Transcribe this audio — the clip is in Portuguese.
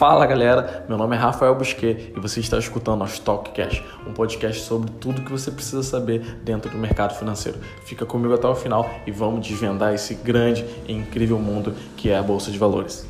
Fala galera, meu nome é Rafael Busquet e você está escutando a Stock Cash, um podcast sobre tudo que você precisa saber dentro do mercado financeiro. Fica comigo até o final e vamos desvendar esse grande e incrível mundo que é a Bolsa de Valores.